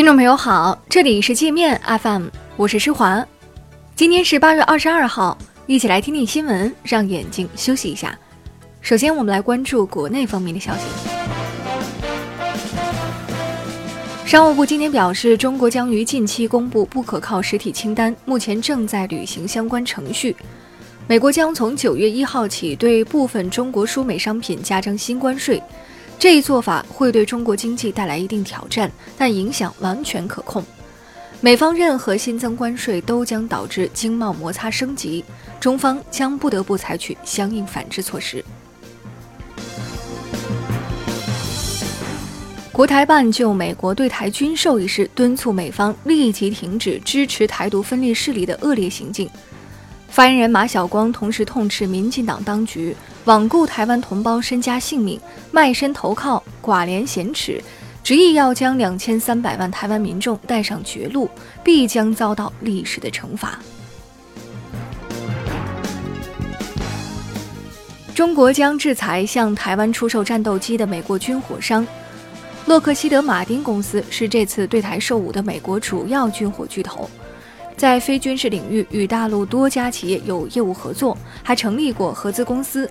听众朋友好，这里是界面 FM，我是施华。今天是八月二十二号，一起来听听新闻，让眼睛休息一下。首先，我们来关注国内方面的消息。商务部今天表示，中国将于近期公布不可靠实体清单，目前正在履行相关程序。美国将从九月一号起对部分中国输美商品加征新关税。这一做法会对中国经济带来一定挑战，但影响完全可控。美方任何新增关税都将导致经贸摩擦升级，中方将不得不采取相应反制措施。国台办就美国对台军售一事，敦促美方立即停止支持台独分裂势力的恶劣行径。发言人马晓光同时痛斥民进党当局罔顾台湾同胞身家性命，卖身投靠，寡廉鲜耻，执意要将两千三百万台湾民众带上绝路，必将遭到历史的惩罚。中国将制裁向台湾出售战斗机的美国军火商，洛克希德马丁公司是这次对台售武的美国主要军火巨头。在非军事领域与大陆多家企业有业务合作，还成立过合资公司。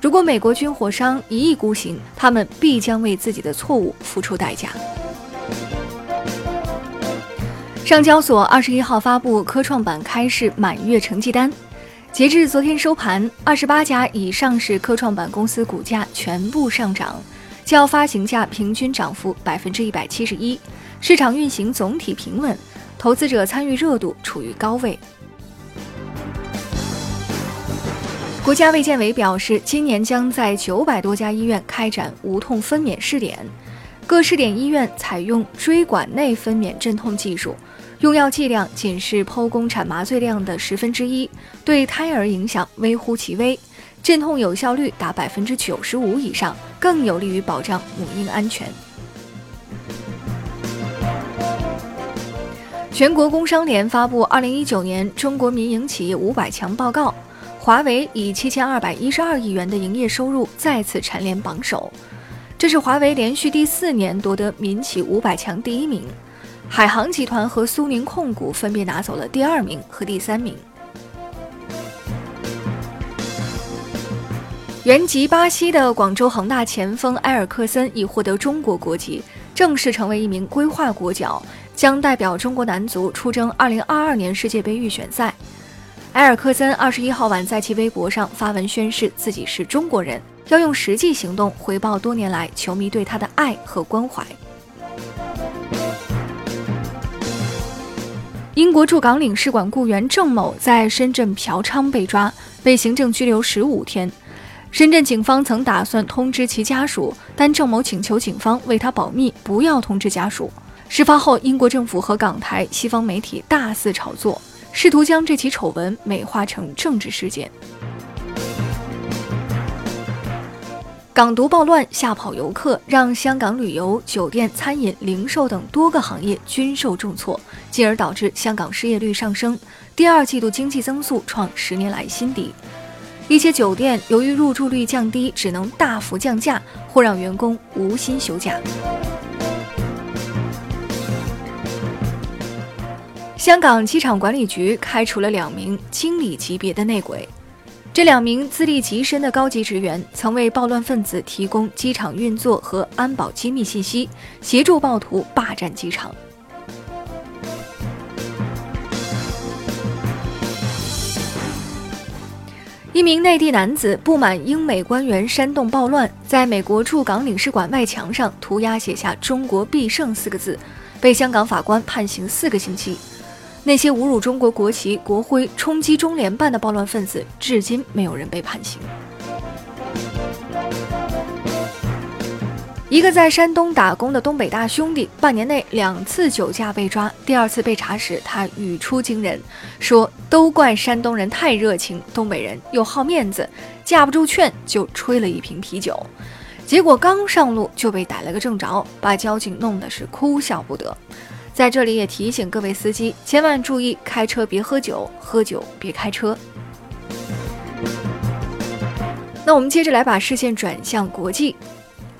如果美国军火商一意孤行，他们必将为自己的错误付出代价。上交所二十一号发布科创板开市满月成绩单，截至昨天收盘，二十八家已上市科创板公司股价全部上涨，较发行价平均涨幅百分之一百七十一，市场运行总体平稳。投资者参与热度处于高位。国家卫健委表示，今年将在九百多家医院开展无痛分娩试点，各试点医院采用椎管内分娩镇痛技术，用药剂量仅是剖宫产麻醉量的十分之一，对胎儿影响微乎其微，镇痛有效率达百分之九十五以上，更有利于保障母婴安全。全国工商联发布《二零一九年中国民营企业五百强报告》，华为以七千二百一十二亿元的营业收入再次蝉联榜首，这是华为连续第四年夺得民企五百强第一名。海航集团和苏宁控股分别拿走了第二名和第三名。原籍巴西的广州恒大前锋埃尔克森已获得中国国籍，正式成为一名规划国脚。将代表中国男足出征2022年世界杯预选赛。埃尔克森二十一号晚在其微博上发文宣誓自己是中国人，要用实际行动回报多年来球迷对他的爱和关怀。英国驻港领事馆雇员郑某在深圳嫖娼被抓，被行政拘留十五天。深圳警方曾打算通知其家属，但郑某请求警方为他保密，不要通知家属。事发后，英国政府和港台西方媒体大肆炒作，试图将这起丑闻美化成政治事件。港独暴乱吓跑游客，让香港旅游、酒店、餐饮、零售等多个行业均受重挫，进而导致香港失业率上升，第二季度经济增速创十年来新低。一些酒店由于入住率降低，只能大幅降价，或让员工无薪休假。香港机场管理局开除了两名经理级别的内鬼，这两名资历极深的高级职员曾为暴乱分子提供机场运作和安保机密信息，协助暴徒霸占机场。一名内地男子不满英美官员煽动暴乱，在美国驻港领事馆外墙上涂鸦写下“中国必胜”四个字，被香港法官判刑四个星期。那些侮辱中国国旗、国徽、冲击中联办的暴乱分子，至今没有人被判刑。一个在山东打工的东北大兄弟，半年内两次酒驾被抓。第二次被查时，他语出惊人，说：“都怪山东人太热情，东北人又好面子，架不住劝就吹了一瓶啤酒。结果刚上路就被逮了个正着，把交警弄得是哭笑不得。”在这里也提醒各位司机，千万注意开车别喝酒，喝酒别开车。那我们接着来把视线转向国际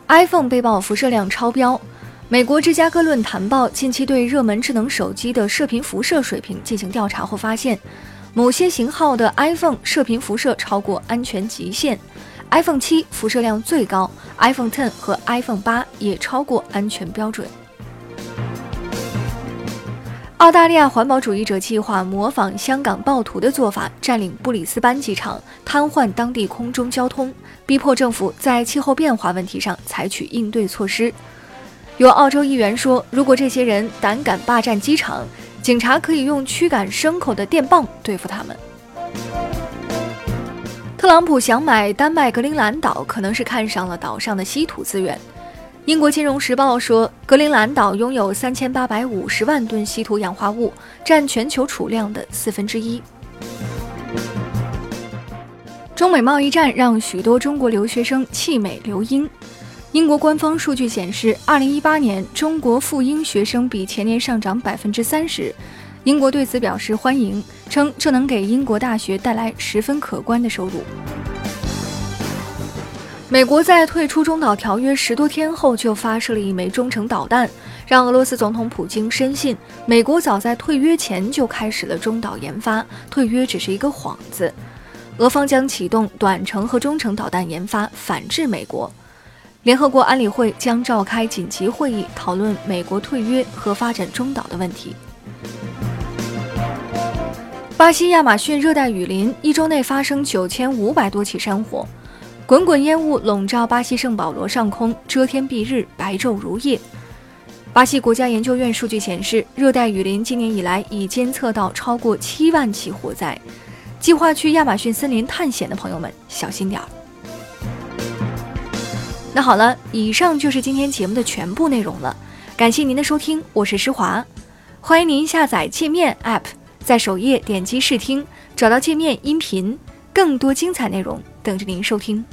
，iPhone 被曝辐射量超标，美国芝加哥论坛报近期对热门智能手机的射频辐射水平进行调查后发现，某些型号的 iPhone 射频辐射超过安全极限，iPhone 七辐射量最高，iPhone Ten 和 iPhone 八也超过安全标准。澳大利亚环保主义者计划模仿香港暴徒的做法，占领布里斯班机场，瘫痪当地空中交通，逼迫政府在气候变化问题上采取应对措施。有澳洲议员说，如果这些人胆敢霸占机场，警察可以用驱赶牲口的电棒对付他们。特朗普想买丹麦格陵兰岛，可能是看上了岛上的稀土资源。英国金融时报说，格陵兰岛拥有三千八百五十万吨稀土氧化物，占全球储量的四分之一。中美贸易战让许多中国留学生弃美留英。英国官方数据显示，二零一八年中国赴英学生比前年上涨百分之三十。英国对此表示欢迎，称这能给英国大学带来十分可观的收入。美国在退出中导条约十多天后就发射了一枚中程导弹，让俄罗斯总统普京深信美国早在退约前就开始了中导研发，退约只是一个幌子。俄方将启动短程和中程导弹研发，反制美国。联合国安理会将召开紧急会议，讨论美国退约和发展中导的问题。巴西亚马逊热带雨林一周内发生九千五百多起山火，滚滚烟雾笼罩巴西圣保罗上空，遮天蔽日，白昼如夜。巴西国家研究院数据显示，热带雨林今年以来已监测到超过七万起火灾。计划去亚马逊森林探险的朋友们，小心点儿。那好了，以上就是今天节目的全部内容了。感谢您的收听，我是施华，欢迎您下载界面 App，在首页点击试听，找到界面音频，更多精彩内容等着您收听。